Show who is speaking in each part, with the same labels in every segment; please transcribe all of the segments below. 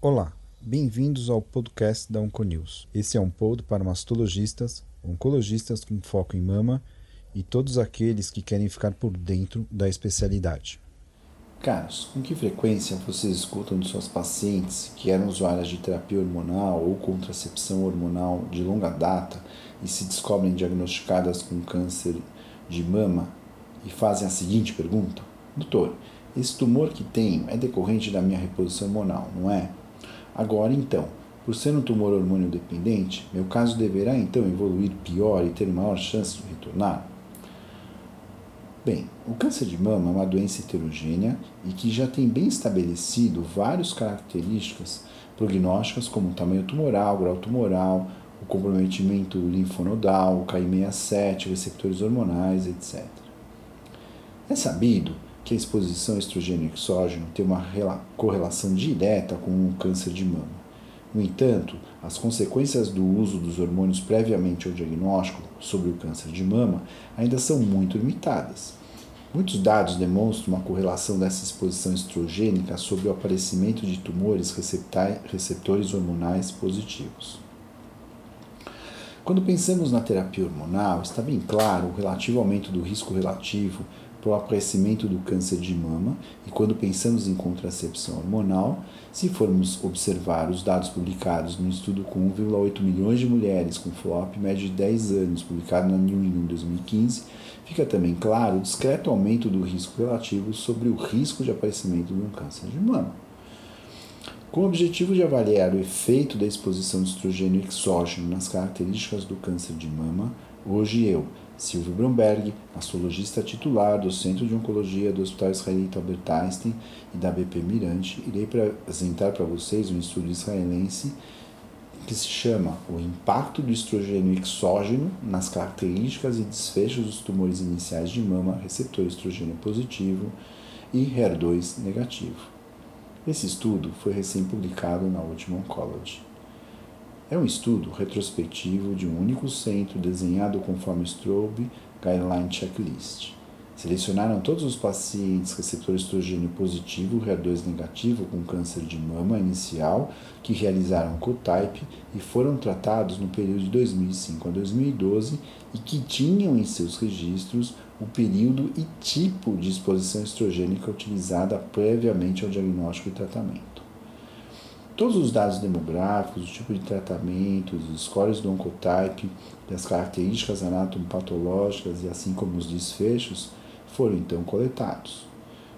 Speaker 1: Olá, bem-vindos ao podcast da Onconews. Esse é um pod para mastologistas, oncologistas com foco em mama e todos aqueles que querem ficar por dentro da especialidade.
Speaker 2: Caros, com que frequência vocês escutam de suas pacientes que eram usuárias de terapia hormonal ou contracepção hormonal de longa data e se descobrem diagnosticadas com câncer de mama e fazem a seguinte pergunta: Doutor, esse tumor que tenho é decorrente da minha reposição hormonal, não é? Agora então, por ser um tumor hormônio dependente, meu caso deverá então evoluir pior e ter maior chance de retornar? Bem, o câncer de mama é uma doença heterogênea e que já tem bem estabelecido várias características prognósticas como o tamanho tumoral, grau tumoral, o comprometimento linfonodal, o KI67, receptores hormonais, etc. É sabido que a exposição a estrogênio exógeno tem uma correlação direta com o câncer de mama. No entanto, as consequências do uso dos hormônios previamente ao diagnóstico sobre o câncer de mama ainda são muito limitadas. Muitos dados demonstram uma correlação dessa exposição estrogênica sobre o aparecimento de tumores receptores hormonais positivos. Quando pensamos na terapia hormonal, está bem claro o relativo aumento do risco relativo para o aparecimento do câncer de mama, e quando pensamos em contracepção hormonal, se formos observar os dados publicados no estudo com 1,8 milhões de mulheres com follow-up médio de 10 anos, publicado na New England em 2015, fica também claro o discreto aumento do risco relativo sobre o risco de aparecimento de um câncer de mama. Com o objetivo de avaliar o efeito da exposição de estrogênio exógeno nas características do câncer de mama, hoje eu, Silvio Bromberg, mastologista titular do Centro de Oncologia do Hospital Israelita Albert Einstein e da BP Mirante, irei apresentar para vocês um estudo israelense que se chama O Impacto do Estrogênio Exógeno nas Características e Desfechos dos Tumores Iniciais de Mama, Receptor Estrogênio Positivo e HER2 Negativo. Esse estudo foi recém-publicado na última Oncology. É um estudo retrospectivo de um único centro desenhado conforme Strobe Guideline Checklist. Selecionaram todos os pacientes receptor estrogênio positivo, HER2 negativo com câncer de mama inicial que realizaram cotype e foram tratados no período de 2005 a 2012 e que tinham em seus registros o período e tipo de exposição estrogênica utilizada previamente ao diagnóstico e tratamento. Todos os dados demográficos, o tipo de tratamento, os scores do oncotype, as características anatomopatológicas e assim como os desfechos foram então coletados.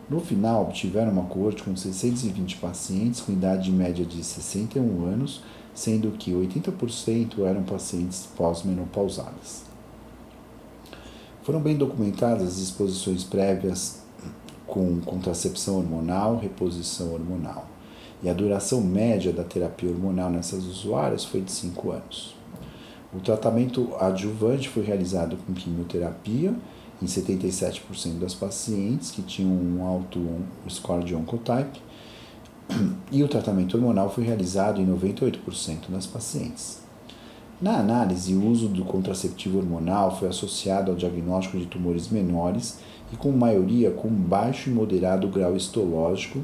Speaker 2: No final, obtiveram uma coorte com 620 pacientes com idade média de 61 anos, sendo que 80% eram pacientes pós-menopausadas. Foram bem documentadas as exposições prévias com contracepção hormonal, reposição hormonal. E a duração média da terapia hormonal nessas usuárias foi de 5 anos. O tratamento adjuvante foi realizado com quimioterapia em 77% das pacientes que tinham um alto score de oncotype, e o tratamento hormonal foi realizado em 98% das pacientes. Na análise, o uso do contraceptivo hormonal foi associado ao diagnóstico de tumores menores e com maioria com baixo e moderado grau histológico.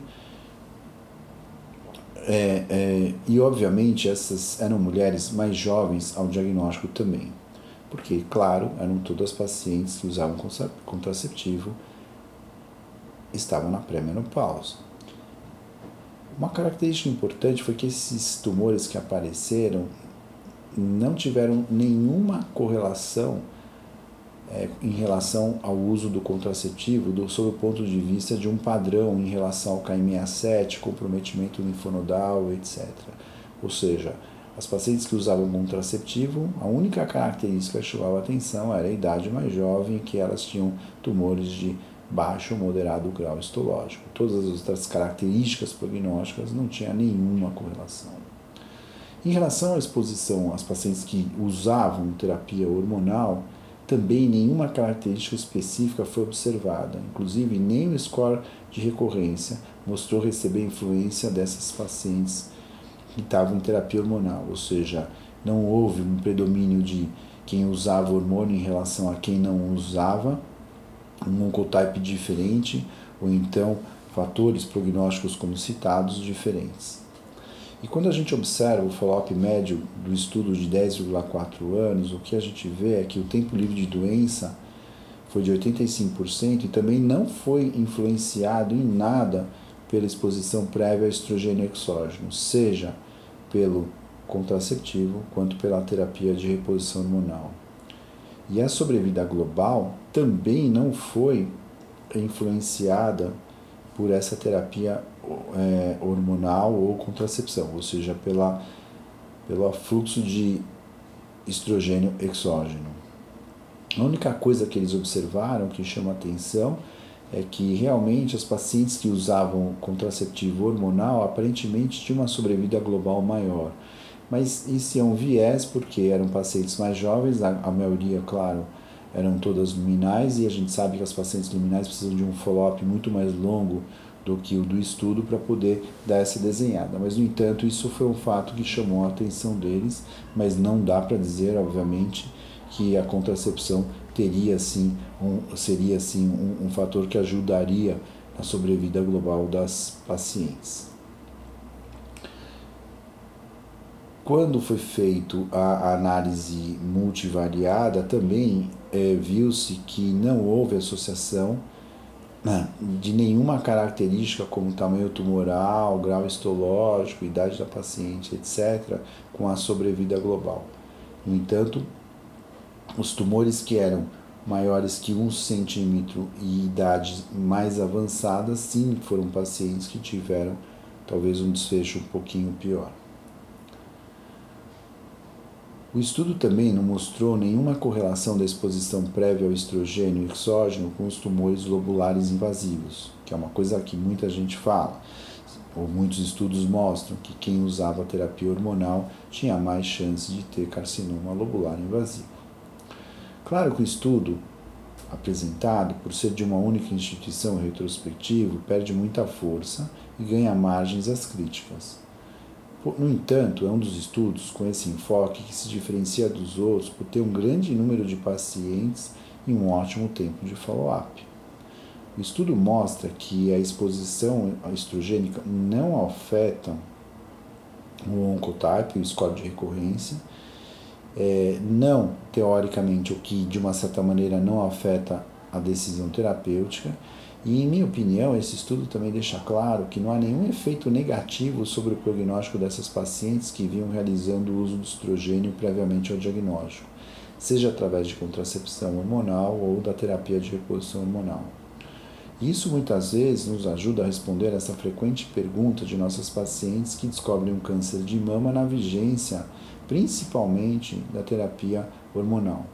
Speaker 2: É, é, e obviamente essas eram mulheres mais jovens ao diagnóstico também, porque, claro, eram todas pacientes que usavam contraceptivo estavam na pré-menopausa. Uma característica importante foi que esses tumores que apareceram não tiveram nenhuma correlação é, em relação ao uso do contraceptivo do, sob o ponto de vista de um padrão em relação ao KM67, comprometimento linfonodal, etc. Ou seja, as pacientes que usavam contraceptivo, a única característica que chamava atenção era a idade mais jovem, que elas tinham tumores de baixo ou moderado grau histológico. Todas as outras características prognósticas não tinha nenhuma correlação. Em relação à exposição às pacientes que usavam terapia hormonal, também nenhuma característica específica foi observada, inclusive nem o score de recorrência mostrou receber influência dessas pacientes que estavam em terapia hormonal, ou seja, não houve um predomínio de quem usava hormônio em relação a quem não usava, um oncotype diferente, ou então fatores prognósticos como citados diferentes. E quando a gente observa o follow-up médio do estudo de 10,4 anos, o que a gente vê é que o tempo livre de doença foi de 85% e também não foi influenciado em nada pela exposição prévia ao estrogênio exógeno, seja pelo contraceptivo quanto pela terapia de reposição hormonal. E a sobrevida global também não foi influenciada por essa terapia é, hormonal ou contracepção, ou seja, pela, pelo fluxo de estrogênio exógeno. A única coisa que eles observaram que chama atenção é que realmente as pacientes que usavam contraceptivo hormonal aparentemente tinham uma sobrevida global maior. Mas isso é um viés porque eram pacientes mais jovens, a, a maioria, claro, eram todas luminais e a gente sabe que as pacientes luminais precisam de um follow-up muito mais longo do que o do estudo para poder dar essa desenhada. Mas, no entanto, isso foi um fato que chamou a atenção deles, mas não dá para dizer, obviamente, que a contracepção teria sim um, seria sim um, um fator que ajudaria na sobrevida global das pacientes. Quando foi feito a análise multivariada, também é, viu-se que não houve associação de nenhuma característica como tamanho tumoral, grau histológico, idade da paciente, etc., com a sobrevida global. No entanto, os tumores que eram maiores que um centímetro e idades mais avançadas, sim, foram pacientes que tiveram talvez um desfecho um pouquinho pior. O estudo também não mostrou nenhuma correlação da exposição prévia ao estrogênio exógeno com os tumores lobulares invasivos, que é uma coisa que muita gente fala, ou muitos estudos mostram que quem usava terapia hormonal tinha mais chance de ter carcinoma lobular invasivo. Claro que o estudo apresentado, por ser de uma única instituição retrospectivo, perde muita força e ganha margens às críticas. No entanto, é um dos estudos com esse enfoque que se diferencia dos outros por ter um grande número de pacientes e um ótimo tempo de follow-up. O estudo mostra que a exposição estrogênica não afeta o oncotype, o score de recorrência, é, não, teoricamente, o que de uma certa maneira não afeta a decisão terapêutica, e, em minha opinião, esse estudo também deixa claro que não há nenhum efeito negativo sobre o prognóstico dessas pacientes que vinham realizando o uso do estrogênio previamente ao diagnóstico, seja através de contracepção hormonal ou da terapia de reposição hormonal. Isso muitas vezes nos ajuda a responder essa frequente pergunta de nossas pacientes que descobrem um câncer de mama na vigência, principalmente da terapia hormonal.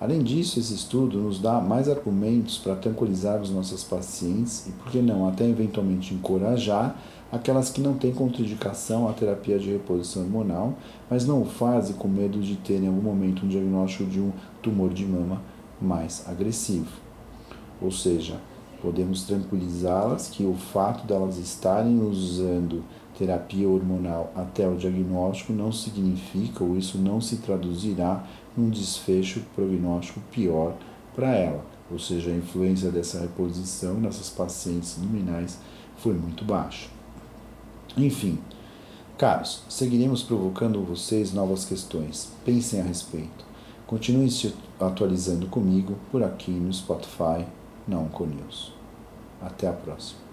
Speaker 2: Além disso, esse estudo nos dá mais argumentos para tranquilizar os nossos pacientes e, por que não, até eventualmente encorajar aquelas que não têm contraindicação à terapia de reposição hormonal, mas não o fazem com medo de ter em algum momento um diagnóstico de um tumor de mama mais agressivo. Ou seja, podemos tranquilizá-las que o fato delas estarem usando terapia hormonal até o diagnóstico não significa ou isso não se traduzirá num desfecho prognóstico pior para ela. Ou seja, a influência dessa reposição nessas pacientes luminais foi muito baixa. Enfim, caros, seguiremos provocando vocês novas questões. Pensem a respeito. Continuem se atualizando comigo por aqui no Spotify, não com News. Até a próxima.